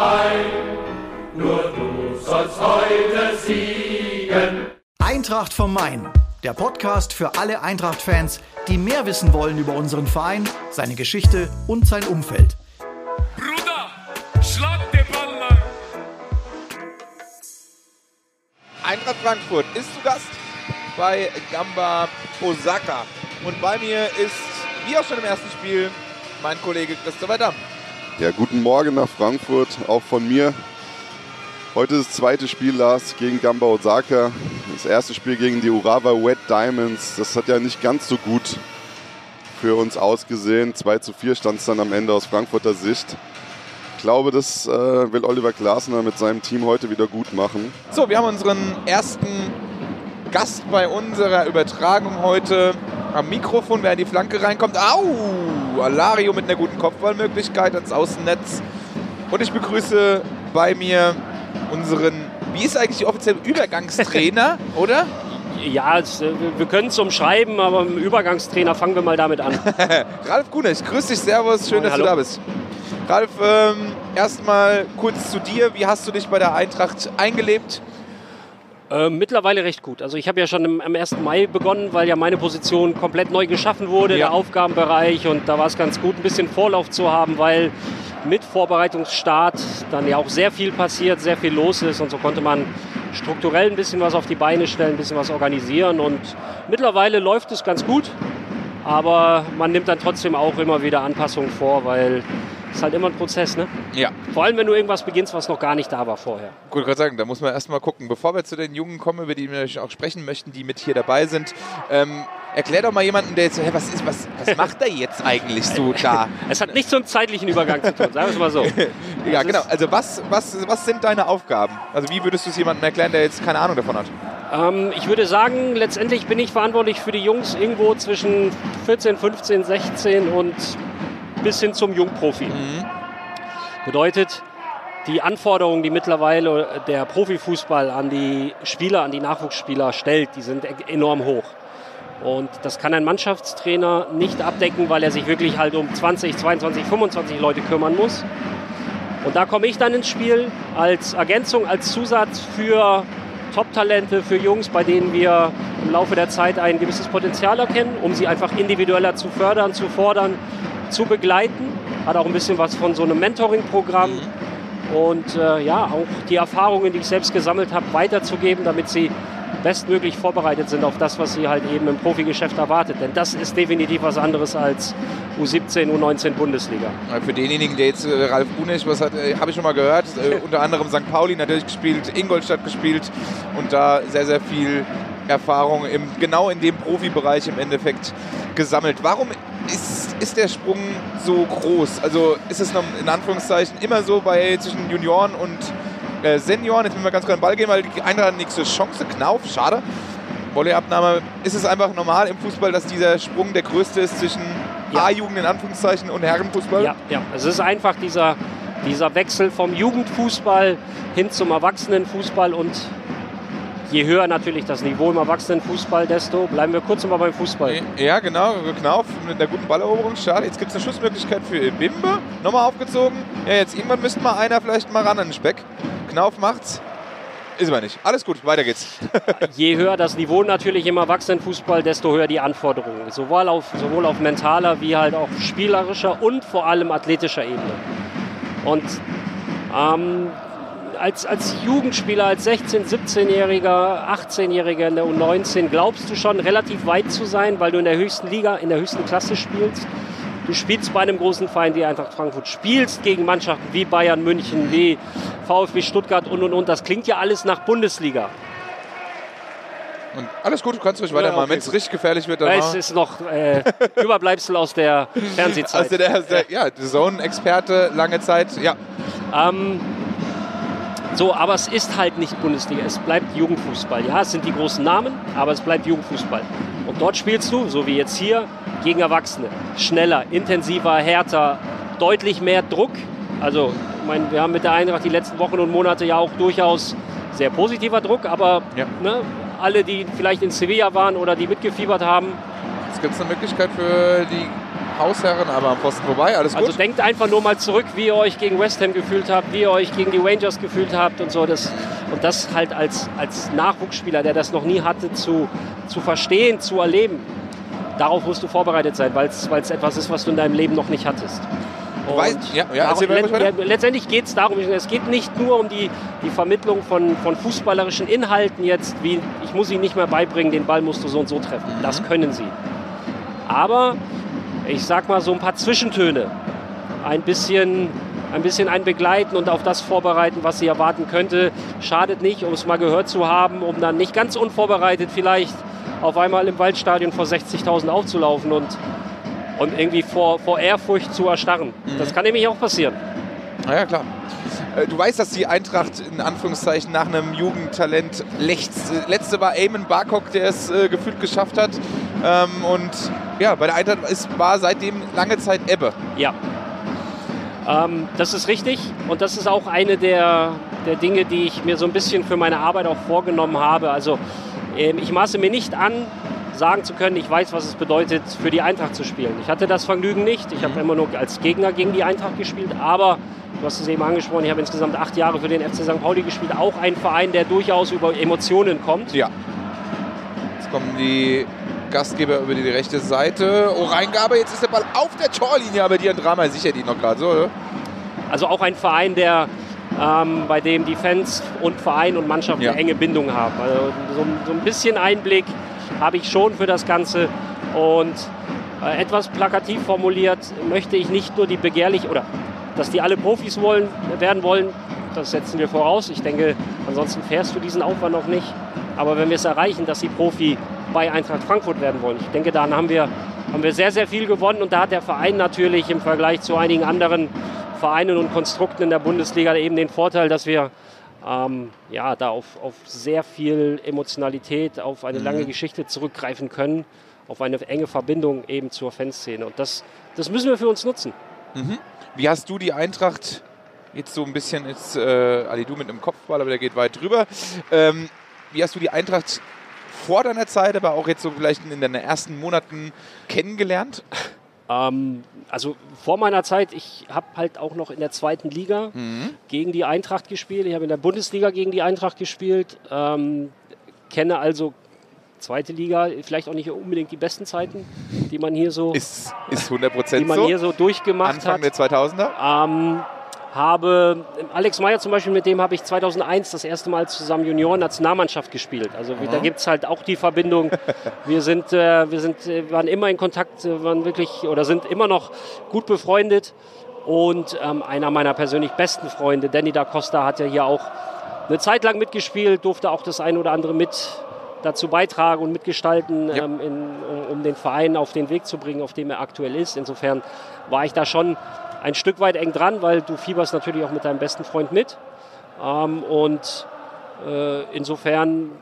Main, nur du sollst heute siegen. Eintracht vom Main, der Podcast für alle Eintracht-Fans, die mehr wissen wollen über unseren Verein, seine Geschichte und sein Umfeld. Bruder, schlag den Ball lang. Eintracht Frankfurt ist zu Gast bei Gamba Osaka. Und bei mir ist, wie auch schon im ersten Spiel, mein Kollege Christopher Damm. Ja, guten Morgen nach Frankfurt, auch von mir. Heute das zweite Spiel, Lars, gegen Gamba Osaka. Das erste Spiel gegen die Urawa Wet Diamonds. Das hat ja nicht ganz so gut für uns ausgesehen. 2 zu 4 stand es dann am Ende aus Frankfurter Sicht. Ich glaube, das äh, will Oliver Glasner mit seinem Team heute wieder gut machen. So, wir haben unseren ersten Gast bei unserer Übertragung heute am Mikrofon, wer in die Flanke reinkommt. Au! Alario mit einer guten Kopfballmöglichkeit ans Außennetz. Und ich begrüße bei mir unseren, wie ist eigentlich die offizielle Übergangstrainer, oder? Ja, äh, wir können es umschreiben, aber im Übergangstrainer fangen wir mal damit an. Ralf Kunech, grüß dich, Servus, schön, Moin, dass hallo. du da bist. Ralf, ähm, erstmal kurz zu dir. Wie hast du dich bei der Eintracht eingelebt? Äh, mittlerweile recht gut. Also ich habe ja schon im, am 1. Mai begonnen, weil ja meine Position komplett neu geschaffen wurde, Ja. der Aufgabenbereich. Und da war es ganz gut, ein bisschen Vorlauf zu haben, weil mit Vorbereitungsstart dann ja auch sehr viel passiert, sehr viel los ist. Und so konnte man strukturell ein bisschen was auf die Beine stellen, ein bisschen was organisieren. Und mittlerweile läuft es ganz gut. Aber man nimmt dann trotzdem auch immer wieder Anpassungen vor, weil ist halt immer ein Prozess. Ne? Ja. Vor allem, wenn du irgendwas beginnst, was noch gar nicht da war vorher. Gut, gerade sagen, da muss man erstmal gucken. Bevor wir zu den Jungen kommen, über die wir natürlich auch sprechen möchten, die mit hier dabei sind, ähm, erklär doch mal jemanden, der jetzt so, hä, was, ist, was, was macht er jetzt eigentlich so da? Es hat nichts mit dem zeitlichen Übergang zu tun, sagen wir es mal so. ja, Das genau. Also was, was, was sind deine Aufgaben? Also wie würdest du es jemandem erklären, der jetzt keine Ahnung davon hat? Ähm, ich würde sagen, letztendlich bin ich verantwortlich für die Jungs irgendwo zwischen 14, 15, 16 und bis hin zum Jungprofi. Bedeutet, die Anforderungen, die mittlerweile der Profifußball an die Spieler, an die Nachwuchsspieler stellt, die sind e- enorm hoch. Und das kann ein Mannschaftstrainer nicht abdecken, weil er sich wirklich halt um 20, 22, 25 Leute kümmern muss. Und da komme ich dann ins Spiel als Ergänzung, als Zusatz für Top-Talente, für Jungs, bei denen wir im Laufe der Zeit ein gewisses Potenzial erkennen, um sie einfach individueller zu fördern, zu fordern, zu begleiten. Hat auch ein bisschen was von so einem Mentoring-Programm. Und äh, ja, auch die Erfahrungen, die ich selbst gesammelt habe, weiterzugeben, damit sie bestmöglich vorbereitet sind auf das, was sie halt eben im Profigeschäft erwartet. Denn das ist definitiv was anderes als U17, U19 Bundesliga. Für denjenigen, der jetzt äh, Ralf Unich, was hat, äh, habe ich schon mal gehört, äh, unter anderem St. Pauli natürlich gespielt, Ingolstadt gespielt und da sehr, sehr viel Erfahrung im, genau in dem Profibereich im Endeffekt gesammelt. Warum ist, der Sprung so groß? Also ist es in Anführungszeichen immer so bei zwischen Junioren und äh, Senioren? Jetzt müssen wir ganz kurz den Ball gehen, weil die Eintracht hat nächste Chance. Knauf, schade. Volleyabnahme. Ist es einfach normal im Fußball, dass dieser Sprung der größte ist zwischen Ja. A-Jugend in Anführungszeichen und Herrenfußball? Ja, ja. Es ist einfach dieser, dieser Wechsel vom Jugendfußball hin zum Erwachsenenfußball und je höher natürlich das Niveau im Erwachsenenfußball, desto bleiben wir kurz mal beim Fußball. Ja, genau. Knauf mit einer guten Balleroberung. Schade. Jetzt gibt es eine Schussmöglichkeit für Bimbe. Nochmal aufgezogen. Ja, jetzt irgendwann müsste mal einer vielleicht mal ran an den Speck. Knauf macht's. Ist aber nicht. Alles gut, weiter geht's. Je höher das Niveau natürlich im Erwachsenenfußball, desto höher die Anforderungen. Sowohl auf, sowohl auf mentaler wie halt auch spielerischer und vor allem athletischer Ebene. Und ähm, als, als Jugendspieler, als 16-, 17-Jähriger, 18-Jähriger in der U19 glaubst du schon relativ weit zu sein, weil du in der höchsten Liga, in der höchsten Klasse spielst. Du spielst bei einem großen Verein wie Eintracht Frankfurt, spielst gegen Mannschaften wie Bayern München, wie VfB Stuttgart und und und. Das klingt ja alles nach Bundesliga. Und alles gut, du kannst ruhig weitermachen. okay, Wenn es richtig gefährlich wird, dann es ist noch äh, Überbleibsel aus der Fernsehzeit. Also der, der, ja, Zone-Experte lange Zeit. Ja, Ähm, so, aber es ist halt nicht Bundesliga, es bleibt Jugendfußball. Ja, es sind die großen Namen, aber es bleibt Jugendfußball. Und dort spielst du, so wie jetzt hier, gegen Erwachsene. Schneller, intensiver, härter, deutlich mehr Druck. Also, ich meine, wir haben mit der Eintracht die letzten Wochen und Monate ja auch durchaus sehr positiver Druck, aber Ja. ne, alle, die vielleicht in Sevilla waren oder die mitgefiebert haben, jetzt gibt es eine Möglichkeit für die Hausherren, aber am Pfosten vorbei. Alles gut. Also denkt einfach nur mal zurück, wie ihr euch gegen West Ham gefühlt habt, wie ihr euch gegen die Rangers gefühlt habt und so. Das, und das halt als, als Nachwuchsspieler, der das noch nie hatte, zu, zu verstehen, zu erleben. Darauf musst du vorbereitet sein, weil es etwas ist, was du in deinem Leben noch nicht hattest. Und ja, ja, darum- letztendlich geht es darum, es geht nicht nur um die, die Vermittlung von, von fußballerischen Inhalten jetzt, wie ich muss ihnen nicht mehr beibringen, den Ball musst du so und so treffen. Mhm. Das können sie. Aber ich sag mal so ein paar Zwischentöne, ein bisschen, ein bisschen ein Begleiten und auf das vorbereiten, was sie erwarten könnte, schadet nicht, um es mal gehört zu haben, um dann nicht ganz unvorbereitet vielleicht auf einmal im Waldstadion vor 60.000 aufzulaufen und, und irgendwie vor, vor Ehrfurcht zu erstarren. Das kann nämlich auch passieren. Na ja, klar. Äh, Du weißt, dass die Eintracht in Anführungszeichen nach einem Jugendtalent lechzt. Äh, Letzte war Eamon Barkok, der es äh, gefühlt geschafft hat. Ähm, und ja, bei der Eintracht ist, war seitdem lange Zeit Ebbe. Ja. Ähm, das ist richtig und das ist auch eine der, der Dinge, die ich mir so ein bisschen für meine Arbeit auch vorgenommen habe. Also ähm, ich maße mir nicht an, sagen zu können, ich weiß, was es bedeutet, für die Eintracht zu spielen. Ich hatte das Vergnügen nicht. Ich habe immer nur als Gegner gegen die Eintracht gespielt, aber du hast es eben angesprochen, ich habe insgesamt acht Jahre für den FC St. Pauli gespielt. Auch ein Verein, der durchaus über Emotionen kommt. Ja. Jetzt kommen die Gastgeber über die rechte Seite. Oh, Reingabe, jetzt ist der Ball auf der Torlinie, aber die Drama sichert ihn noch gerade so, oder? Also auch ein Verein, der ähm, bei dem die Fans und Verein und Mannschaft Ja. eine enge Bindung haben. Also so, so ein bisschen Einblick habe ich schon für das Ganze. Und äh, etwas plakativ formuliert möchte ich nicht nur die begehrlich oder dass die alle Profis wollen, werden wollen, das setzen wir voraus. Ich denke, ansonsten fährst du diesen Aufwand noch nicht. Aber wenn wir es erreichen, dass sie Profi bei Eintracht Frankfurt werden wollen, ich denke, dann haben wir, haben wir sehr, sehr viel gewonnen. Und da hat der Verein natürlich im Vergleich zu einigen anderen Vereinen und Konstrukten in der Bundesliga eben den Vorteil, dass wir ähm, ja, da auf, auf sehr viel Emotionalität, auf eine lange Geschichte zurückgreifen können, auf eine enge Verbindung eben zur Fanszene. Und das, das müssen wir für uns nutzen. Wie hast du die Eintracht jetzt so ein bisschen, jetzt äh, Ali du mit einem Kopfball, aber der geht weit drüber. Ähm, wie hast du die Eintracht vor deiner Zeit, aber auch jetzt so vielleicht in deinen ersten Monaten kennengelernt? Ähm, also vor meiner Zeit, ich habe halt auch noch in der zweiten Liga gegen die Eintracht gespielt. Ich habe in der Bundesliga gegen die Eintracht gespielt. Ähm, kenne also zweite Liga, vielleicht auch nicht unbedingt die besten Zeiten, die man hier so, Ist, ist 100% die man so. hier so durchgemacht Anfang hat. der 2000er? Ähm, habe Alex Meyer zum Beispiel, mit dem habe ich 2001 das erste Mal zusammen Junioren-Nationalmannschaft gespielt. Also da gibt es halt auch die Verbindung. Wir sind, äh, wir sind, äh, waren immer in Kontakt, äh, waren wirklich oder sind immer noch gut befreundet. Und ähm, einer meiner persönlich besten Freunde, Danny da Costa, hat ja hier auch eine Zeit lang mitgespielt, durfte auch das eine oder andere mit dazu beitragen und mitgestalten, Ja. ähm, in, um, um den Verein auf den Weg zu bringen, auf dem er aktuell ist. Insofern war ich da schon ein Stück weit eng dran, weil du fieberst natürlich auch mit deinem besten Freund mit. Ähm, und äh, insofern,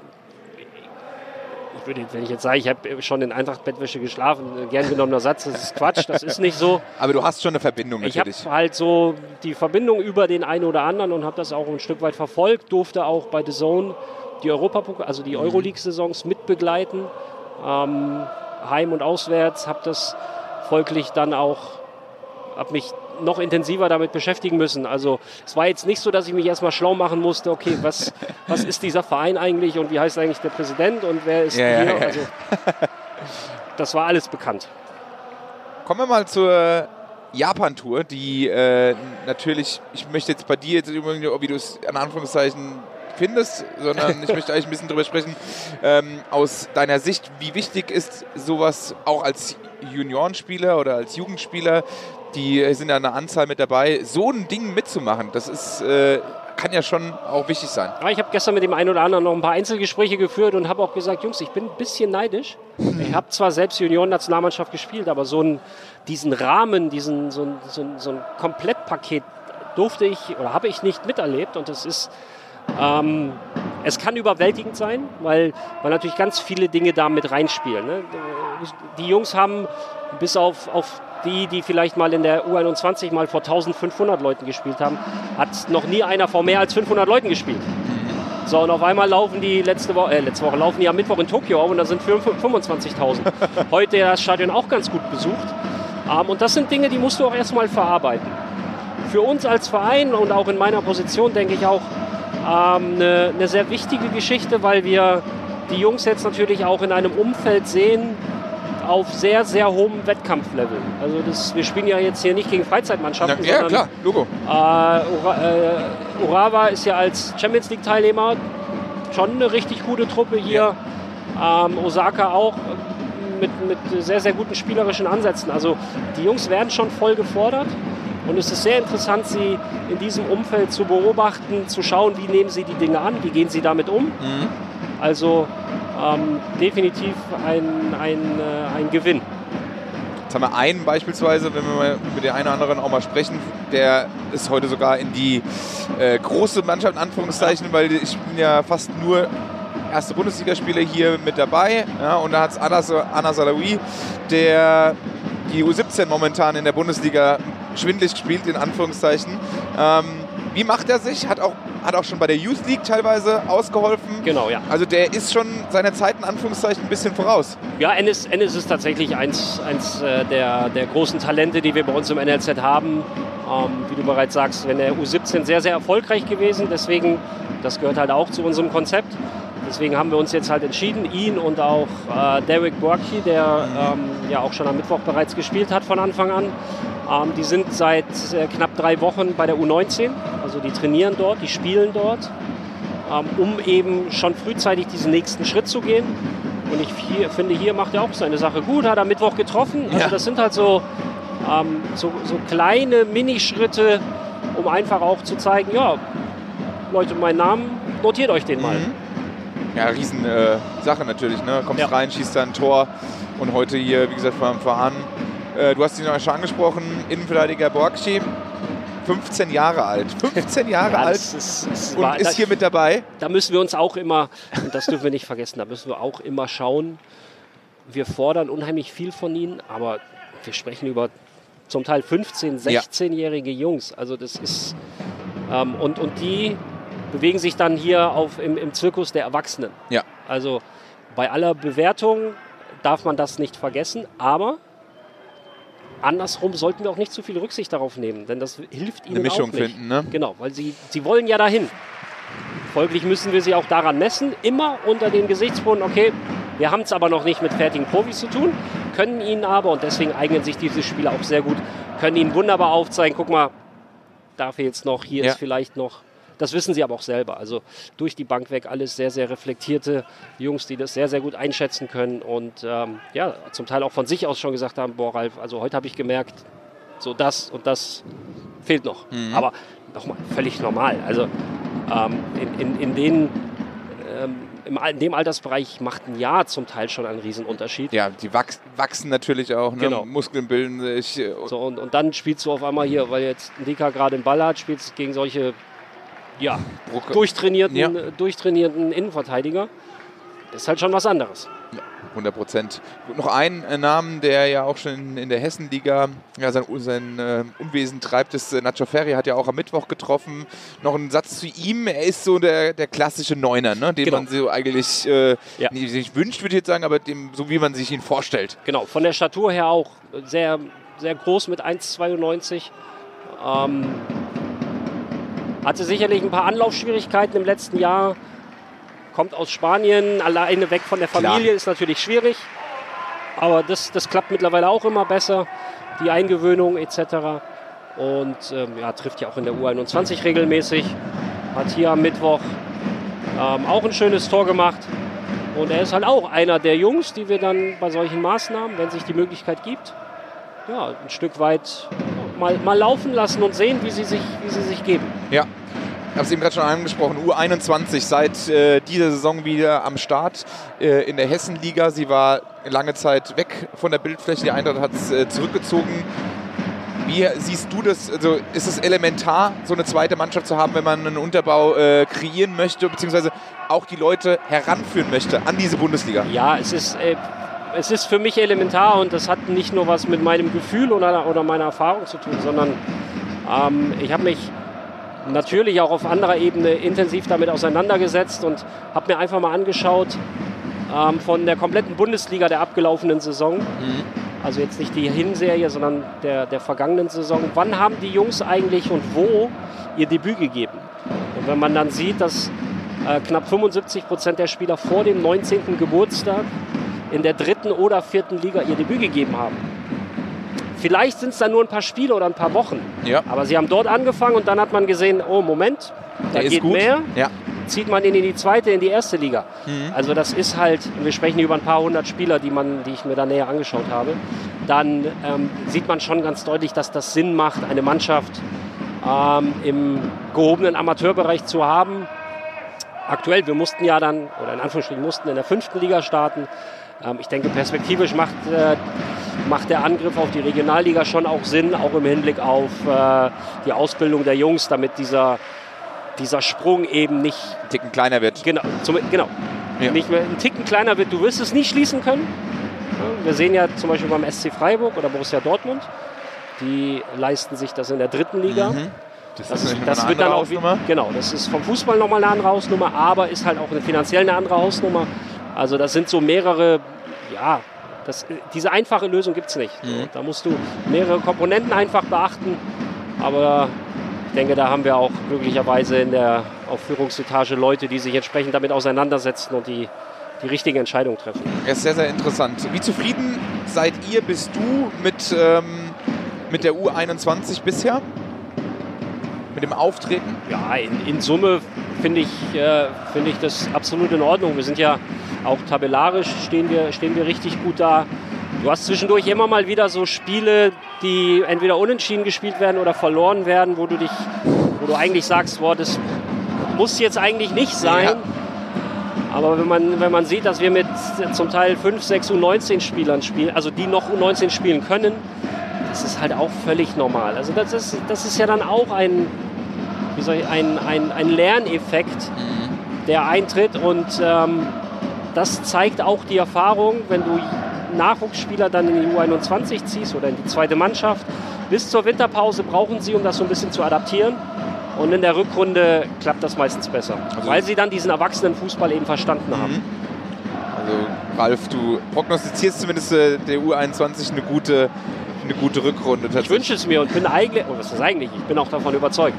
ich würde, wenn ich jetzt sage, ich habe schon in Eintracht-Bettwäsche geschlafen, gern genommener Satz, das ist Quatsch, das ist nicht so. Aber du hast schon eine Verbindung Ich habe natürlich. halt so die Verbindung über den einen oder anderen und habe das auch ein Stück weit verfolgt, durfte auch bei The Zone die Europa, also die Euroleague-Saisons mitbegleiten, ähm, heim und auswärts, habe das folglich dann auch, habe mich noch intensiver damit beschäftigen müssen. Also es war jetzt nicht so, dass ich mich erstmal schlau machen musste, okay, was, was ist dieser Verein eigentlich und wie heißt eigentlich der Präsident und wer ist Ja, ja, hier? ja. Also, das war alles bekannt. Kommen wir mal zur Japan-Tour, die äh, natürlich, ich möchte jetzt bei dir jetzt übrigens, wie du es in Anführungszeichen findest, sondern ich möchte eigentlich ein bisschen drüber sprechen, ähm, aus deiner Sicht, wie wichtig ist sowas auch als Juniorenspieler oder als Jugendspieler, die sind ja eine Anzahl mit dabei, so ein Ding mitzumachen, das ist, äh, kann ja schon auch wichtig sein. Ja, ich habe gestern mit dem einen oder anderen noch ein paar Einzelgespräche geführt und habe auch gesagt, Jungs, ich bin ein bisschen neidisch. Ich habe zwar selbst Junioren-Nationalmannschaft gespielt, aber so einen, diesen Rahmen, diesen, so, ein, so, ein, so ein Komplettpaket durfte ich oder habe ich nicht miterlebt und das ist ähm, es kann überwältigend sein, weil, weil natürlich ganz viele Dinge da mit reinspielen. Ne? Die Jungs haben bis auf, auf die, die vielleicht mal in der U21 mal vor 1500 Leuten gespielt haben, hat noch nie einer vor mehr als 500 Leuten gespielt. So, und auf einmal laufen die letzte Woche, äh, letzte Woche laufen die am Mittwoch in Tokio auf und da sind 25.000. Heute das Stadion auch ganz gut besucht. Ähm, und das sind Dinge, die musst du auch erstmal verarbeiten. Für uns als Verein und auch in meiner Position denke ich auch ähm, eine, eine sehr wichtige Geschichte, weil wir die Jungs jetzt natürlich auch in einem Umfeld sehen, auf sehr, sehr hohem Wettkampflevel. Also das, wir spielen ja jetzt hier nicht gegen Freizeitmannschaften, ja, sondern klar, Logo. äh, Ura, äh, Urawa ist ja als Champions League Teilnehmer schon eine richtig gute Truppe hier. Ähm, Osaka auch mit, mit sehr, sehr guten spielerischen Ansätzen. Also die Jungs werden schon voll gefordert. Und es ist sehr interessant, sie in diesem Umfeld zu beobachten, zu schauen, wie nehmen sie die Dinge an, wie gehen sie damit um. Also ähm, definitiv ein, ein, äh, ein Gewinn. Jetzt haben wir einen beispielsweise, wenn wir mal mit der einen oder anderen auch mal sprechen, der ist heute sogar in die äh, große Mannschaft, in Anführungszeichen, weil ich bin ja fast nur erste Bundesligaspieler hier mit dabei. Ja, und da hat es Anna, Anna Salawi, der die U17 momentan in der Bundesliga schwindlig spielt, in Anführungszeichen. Ähm, wie macht er sich? Hat auch, hat auch schon bei der Youth League teilweise ausgeholfen. Genau, ja. Also der ist schon seiner Zeit in Anführungszeichen ein bisschen voraus. Ja, Ennis, Ennis ist tatsächlich eins, eins äh, der, der großen Talente, die wir bei uns im NLZ haben. Ähm, wie du bereits sagst, wenn der U17 sehr, sehr erfolgreich gewesen. Deswegen, das gehört halt auch zu unserem Konzept. Deswegen haben wir uns jetzt halt entschieden, ihn und auch äh, Derek Borky, der ähm, ja auch schon am Mittwoch bereits gespielt hat von Anfang an. Ähm, die sind seit äh, knapp drei Wochen bei der U19. Also die trainieren dort, die spielen dort, ähm, um eben schon frühzeitig diesen nächsten Schritt zu gehen. Und ich hier, finde, hier macht er auch seine Sache gut, hat er Mittwoch getroffen. Also Ja. das sind halt so, ähm, so, so kleine Minischritte, um einfach auch zu zeigen, ja, Leute, mein Namen, notiert euch den mal. Mhm. Ja, riesen äh, Sache natürlich. Ne? Kommst Ja. rein, schießt da ein Tor und heute hier, wie gesagt, vom Verein. Äh, du hast ihn auch schon angesprochen, Innenverteidiger Borgschi, 15 Jahre alt. 15 Jahre Ja, alt ist, das und war- ist da- hier mit dabei. da müssen wir uns auch immer, und das dürfen wir nicht vergessen, da müssen wir auch immer schauen, wir fordern unheimlich viel von ihnen, aber wir sprechen über zum Teil 15-, Ja. 16-jährige Jungs. Also das ist, ähm, und, und die bewegen sich dann hier auf, im, im Zirkus der Erwachsenen. Ja. Also bei aller Bewertung darf man das nicht vergessen, aber andersrum sollten wir auch nicht zu viel Rücksicht darauf nehmen, denn das hilft ihnen Eine Mischung auch nicht. finden, ne? Genau, weil sie, sie wollen ja dahin. Folglich müssen wir sie auch daran messen, immer unter dem Gesichtspunkt, okay, wir haben es aber noch nicht mit fertigen Profis zu tun, können ihnen aber, und deswegen eignen sich diese Spiele auch sehr gut, können ihnen wunderbar aufzeigen, guck mal, da fehlt's noch, hier Ja. ist vielleicht noch. Das wissen sie aber auch selber. Also durch die Bank weg alles sehr, sehr reflektierte Jungs, die das sehr, sehr gut einschätzen können und ähm, ja, zum Teil auch von sich aus schon gesagt haben, boah Ralf, also heute habe ich gemerkt, so das und das fehlt noch. Aber nochmal, völlig normal. Also ähm, in, in, in, den, ähm, in dem Altersbereich macht ein Jahr zum Teil schon einen Riesenunterschied. Ja, die wachs wachsen natürlich auch. Ne? Genau. Muskeln bilden sich. So, und, und dann spielst du auf einmal hier, weil jetzt Ndika gerade den Ball hat, spielst du gegen solche ja, durchtrainierten, Ja. durchtrainierten Innenverteidiger. Das ist halt schon was anderes. 100 Prozent. Noch ein äh, Namen, der ja auch schon in der Hessenliga ja, sein, sein äh, Unwesen treibt, ist äh, Nacho Ferri, hat ja auch am Mittwoch getroffen. Noch ein Satz zu ihm, er ist so der, der klassische Neuner, ne? den Genau. man so eigentlich äh, Ja. nicht, nicht wünscht, würde ich jetzt sagen, aber dem, so wie man sich ihn vorstellt. Genau, von der Statur her auch sehr, sehr groß mit 1,92. Ähm, hatte sicherlich ein paar Anlaufschwierigkeiten im letzten Jahr. Kommt aus Spanien, alleine weg von der Familie Klar. ist natürlich schwierig. Aber das, das klappt mittlerweile auch immer besser. Die Eingewöhnung etc. Und ähm, ja, trifft ja auch in der U21 regelmäßig. Hat hier am Mittwoch ähm, auch ein schönes Tor gemacht. Und er ist halt auch einer der Jungs, die wir dann bei solchen Maßnahmen, wenn sich die Möglichkeit gibt, ja, ein Stück weit mal, mal laufen lassen und sehen, wie sie sich, wie sie sich geben. Ja. Ich habe es eben gerade schon angesprochen, U21 seit äh, dieser Saison wieder am Start äh, in der Hessenliga. Sie war lange Zeit weg von der Bildfläche, die Eintracht hat es äh, zurückgezogen. Wie siehst du das? Also ist es elementar, so eine zweite Mannschaft zu haben, wenn man einen Unterbau äh, kreieren möchte, beziehungsweise auch die Leute heranführen möchte an diese Bundesliga? Ja, es ist, äh, es ist für mich elementar und das hat nicht nur was mit meinem Gefühl oder, oder meiner Erfahrung zu tun, sondern ähm, ich habe mich natürlich auch auf anderer Ebene intensiv damit auseinandergesetzt und habe mir einfach mal angeschaut ähm, von der kompletten Bundesliga der abgelaufenen Saison, also jetzt nicht die Hinserie, sondern der, der vergangenen Saison, wann haben die Jungs eigentlich und wo ihr Debüt gegeben? Und wenn man dann sieht, dass äh, knapp 75 Prozent der Spieler vor dem 19. Geburtstag in der dritten oder vierten Liga ihr Debüt gegeben haben. Vielleicht sind es dann nur ein paar Spiele oder ein paar Wochen. Ja. Aber sie haben dort angefangen und dann hat man gesehen, oh Moment, da Der geht mehr. Ja. Zieht man ihn in die zweite, in die erste Liga. Mhm. Also das ist halt, wir sprechen über ein paar hundert Spieler, die, man, die ich mir da näher angeschaut habe. Dann ähm, sieht man schon ganz deutlich, dass das Sinn macht, eine Mannschaft ähm, im gehobenen Amateurbereich zu haben. Aktuell, wir mussten ja dann, oder in Anführungsstrichen mussten in der fünften Liga starten. Ähm, ich denke, perspektivisch macht, äh, macht der Angriff auf die Regionalliga schon auch Sinn, auch im Hinblick auf äh, die Ausbildung der Jungs, damit dieser, dieser Sprung eben nicht Ein Ticken kleiner wird. Genau, zum, genau. Ja. Nicht mehr ein Ticken kleiner wird. Du wirst es nicht schließen können. Wir sehen ja zum Beispiel beim SC Freiburg oder Borussia Dortmund, die leisten sich das in der dritten Liga. Das, Das, ist das wird eine dann andere auch, wie- Hausnummer. genau, das ist vom Fußball nochmal eine andere Hausnummer, aber ist halt auch eine finanziell eine andere Hausnummer. Also das sind so mehrere, ja, das, diese einfache Lösung gibt es nicht. Mhm. Da musst du mehrere Komponenten einfach beachten, aber ich denke, da haben wir auch möglicherweise in der Aufführungsetage Leute, die sich entsprechend damit auseinandersetzen und die, die richtige Entscheidung treffen. Ja, ist sehr, sehr interessant. Wie zufrieden seid ihr, bist du mit, ähm, mit der U21 bisher? Mit dem Auftreten? Ja, in, in Summe finde ich, äh, finde ich das absolut in Ordnung. Wir sind ja auch tabellarisch stehen wir, stehen wir richtig gut da. Du hast zwischendurch immer mal wieder so Spiele, die entweder unentschieden gespielt werden oder verloren werden, wo du dich, wo du eigentlich sagst, boah, das muss jetzt eigentlich nicht sein. Ja. Aber wenn man, wenn man sieht, dass wir mit zum Teil 5, 6 U19-Spielern spielen, also die noch U19 spielen können, das ist halt auch völlig normal. Also das ist, das ist ja dann auch ein, wie soll ich, ein, ein, ein Lerneffekt, der eintritt. Und ähm, das zeigt auch die Erfahrung, wenn du Nachwuchsspieler dann in die U21 ziehst oder in die zweite Mannschaft. Bis zur Winterpause brauchen sie, um das so ein bisschen zu adaptieren. Und in der Rückrunde klappt das meistens besser, Also- weil sie dann diesen Erwachsenenfußball eben verstanden haben. Also Ralf, du prognostizierst zumindest äh, der U21 eine gute, eine gute Rückrunde Ich wünsche es mir und bin eigentlich, oh, was ist eigentlich? Ich bin auch davon überzeugt.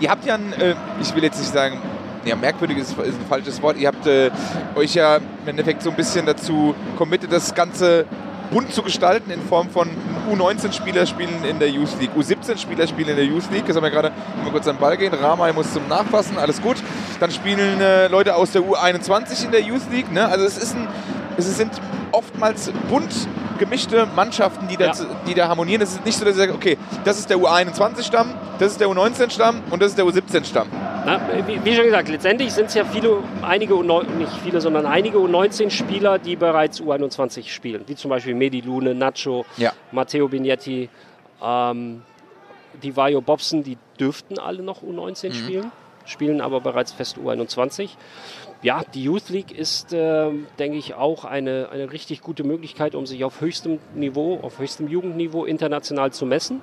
Ihr habt ja ein, äh, ich will jetzt nicht sagen, ja, merkwürdig ist, ist ein falsches Wort. Ihr habt äh, euch ja im Endeffekt so ein bisschen dazu committed, das Ganze bunt zu gestalten in Form von U19-Spieler spielen in der Youth League, U17-Spieler spielen in der Youth League. Jetzt haben wir gerade mal kurz an den Ball gehen. Ramay muss zum Nachfassen, alles gut. Dann spielen äh, Leute aus der U21 in der Youth League. Ne? Also es ist ein, es sind oftmals bunt gemischte Mannschaften, die da, Ja. die da harmonieren. Es ist nicht so, dass ihr sagt, okay, das ist der U21-Stamm, das ist der U19-Stamm und das ist der U17-Stamm. Na, wie, wie schon gesagt, letztendlich sind es ja viele, einige, U9 nicht viele, sondern einige U19-Spieler, die bereits U21 spielen. Wie zum Beispiel Medi Lune, Nacho, Ja. Matteo Bignetti, ähm, die Vajo Bobson, die dürften alle noch U19 spielen, spielen aber bereits fest U21. Ja, die Youth League ist, ähm, denke ich, auch eine, eine richtig gute Möglichkeit, um sich auf höchstem Niveau, auf höchstem Jugendniveau international zu messen.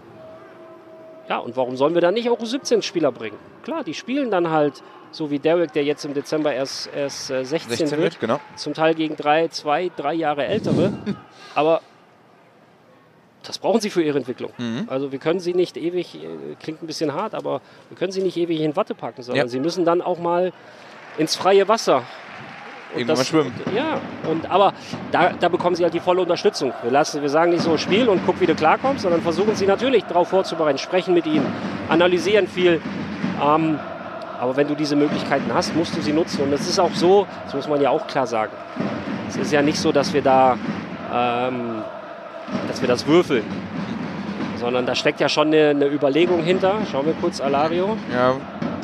Ja, und warum sollen wir dann nicht auch U17-Spieler bringen? Klar, die spielen dann halt, so wie Derek, der jetzt im Dezember erst, erst äh, 16, 16 wird, wird, genau. zum Teil gegen drei, zwei, drei Jahre ältere. Aber das brauchen sie für ihre Entwicklung. Mhm. Also wir können sie nicht ewig, äh, klingt ein bisschen hart, aber wir können sie nicht ewig in Watte packen, sondern Ja. sie müssen dann auch mal ins freie Wasser. Irgendwann mal schwimmen. Ja, und, aber da, da bekommen sie halt die volle Unterstützung. Wir, lassen, wir sagen nicht so, spiel und guck, wie du klarkommst, sondern versuchen sie natürlich darauf vorzubereiten, sprechen mit ihnen, analysieren viel. Ähm, aber wenn du diese Möglichkeiten hast, musst du sie nutzen. Und es ist auch so, das muss man ja auch klar sagen, es ist ja nicht so, dass wir da, ähm, dass wir das würfeln, sondern da steckt ja schon eine, eine Überlegung hinter. Schauen wir kurz, Alario. Ja,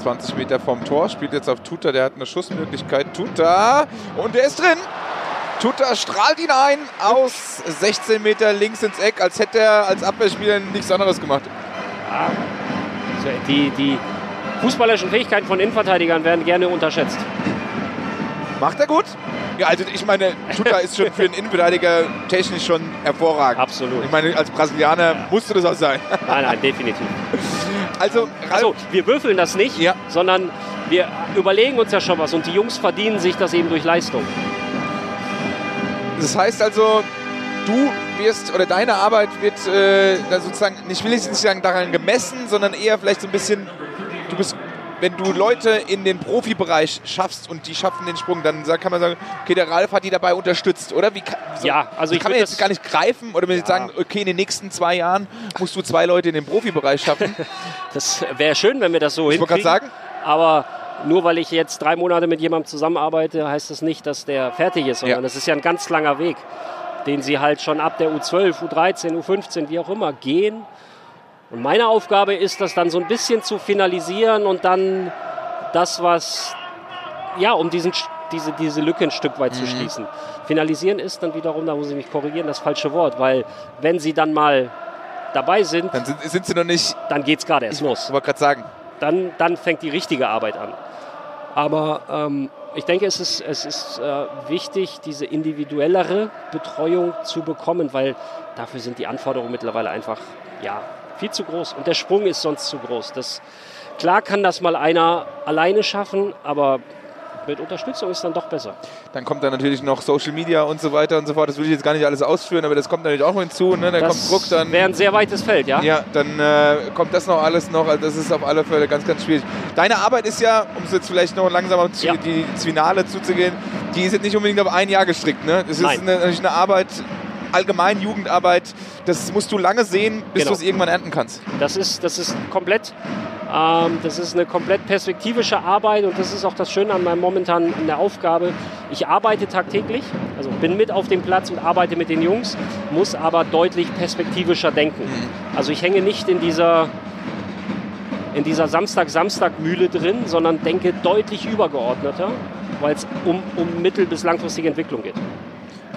20 Meter vom Tor, spielt jetzt auf Tuta, der hat eine Schussmöglichkeit. Tuta und der ist drin. Tuta strahlt ihn ein aus 16 Meter links ins Eck, als hätte er als Abwehrspieler nichts anderes gemacht. Also Die, die fußballerischen Fähigkeiten von Innenverteidigern werden gerne unterschätzt. Macht er gut? Ja, also ich meine, Tuta ist schon für einen Innenverteidiger technisch schon hervorragend. Absolut. Ich meine, als Brasilianer musste das auch sein. Nein, nein, definitiv. Also, Also, wir würfeln das nicht, Ja. sondern wir überlegen uns ja schon was und die Jungs verdienen sich das eben durch Leistung. das heißt also, du wirst oder deine Arbeit wird äh, sozusagen, ich will jetzt nicht sagen daran gemessen, sondern eher vielleicht so ein bisschen, du bist wenn du Leute in den Profibereich schaffst und die schaffen den Sprung, dann kann man sagen, okay, der Ralf hat die dabei unterstützt, oder? Wie, so, ja, also ich kann man jetzt gar nicht greifen oder wenn ja. sagen, okay, in den nächsten zwei Jahren musst du zwei Leute in den Profibereich schaffen? das wäre schön, wenn wir das so ich hinkriegen. Ich sagen. Aber nur weil ich jetzt drei Monate mit jemandem zusammenarbeite, heißt das nicht, dass der fertig ist, sondern ja. das ist ja ein ganz langer Weg, den sie halt schon ab der U12, U13, U15, wie auch immer gehen und meine Aufgabe ist, das dann so ein bisschen zu finalisieren und dann das, was, ja, um diesen, diese, diese Lücke ein Stück weit mhm. zu schließen. Finalisieren ist dann wiederum, da muss ich mich korrigieren, das falsche Wort, weil wenn sie dann mal dabei sind, dann sind, sind sie noch nicht. Dann geht es gerade erst los. Ich wollte gerade sagen. Dann, dann fängt die richtige Arbeit an. Aber ähm, ich denke, es ist, es ist äh, wichtig, diese individuellere Betreuung zu bekommen, weil dafür sind die Anforderungen mittlerweile einfach ja, viel zu groß. Und der Sprung ist sonst zu groß. Das, klar kann das mal einer alleine schaffen, aber mit Unterstützung ist dann doch besser. Dann kommt dann natürlich noch Social Media und so weiter und so fort. Das will ich jetzt gar nicht alles ausführen, aber das kommt natürlich auch hinzu. Ne? Dann das kommt Druck, dann wäre ein sehr weites Feld, ja. Ja, dann äh, kommt das noch alles noch. Also das ist auf alle Fälle ganz, ganz schwierig. Deine Arbeit ist ja, um es jetzt vielleicht noch langsam zu, ja. die, Finale zuzugehen, die ist jetzt nicht unbedingt auf ein Jahr gestrickt. Ne? Das ist eine, natürlich eine Arbeit, allgemein Jugendarbeit, das musst du lange sehen, bis genau. du es irgendwann ernten kannst. Das ist, das ist komplett, ähm, das ist eine komplett perspektivische Arbeit und das ist auch das Schöne an meinem momentanen an der Aufgabe. Ich arbeite tagtäglich, also bin mit auf dem Platz und arbeite mit den Jungs, muss aber deutlich perspektivischer denken. Mhm. Also ich hänge nicht in dieser in dieser Samstag-Samstag-Mühle drin, sondern denke deutlich übergeordneter, weil es um, um mittel- bis langfristige Entwicklung geht.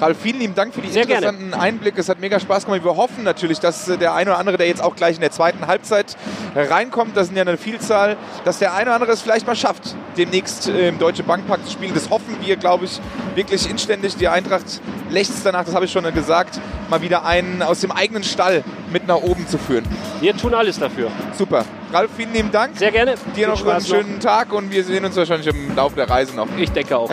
Ralf, vielen lieben Dank für die Sehr interessanten gerne. Einblicke. Es hat mega Spaß gemacht. Wir hoffen natürlich, dass äh, der eine oder andere, der jetzt auch gleich in der zweiten Halbzeit reinkommt, das sind ja eine Vielzahl, dass der eine oder andere es vielleicht mal schafft, demnächst äh, im Deutsche Bankpark zu spielen. Das hoffen wir, glaube ich, wirklich inständig. Die Eintracht lächzt danach, das habe ich schon gesagt, mal wieder einen aus dem eigenen Stall mit nach oben zu führen. Wir tun alles dafür. Super. Ralf, vielen lieben Dank. Sehr gerne. Dir noch einen schönen noch. Tag und wir sehen uns wahrscheinlich im Laufe der Reise noch. Ich denke auch.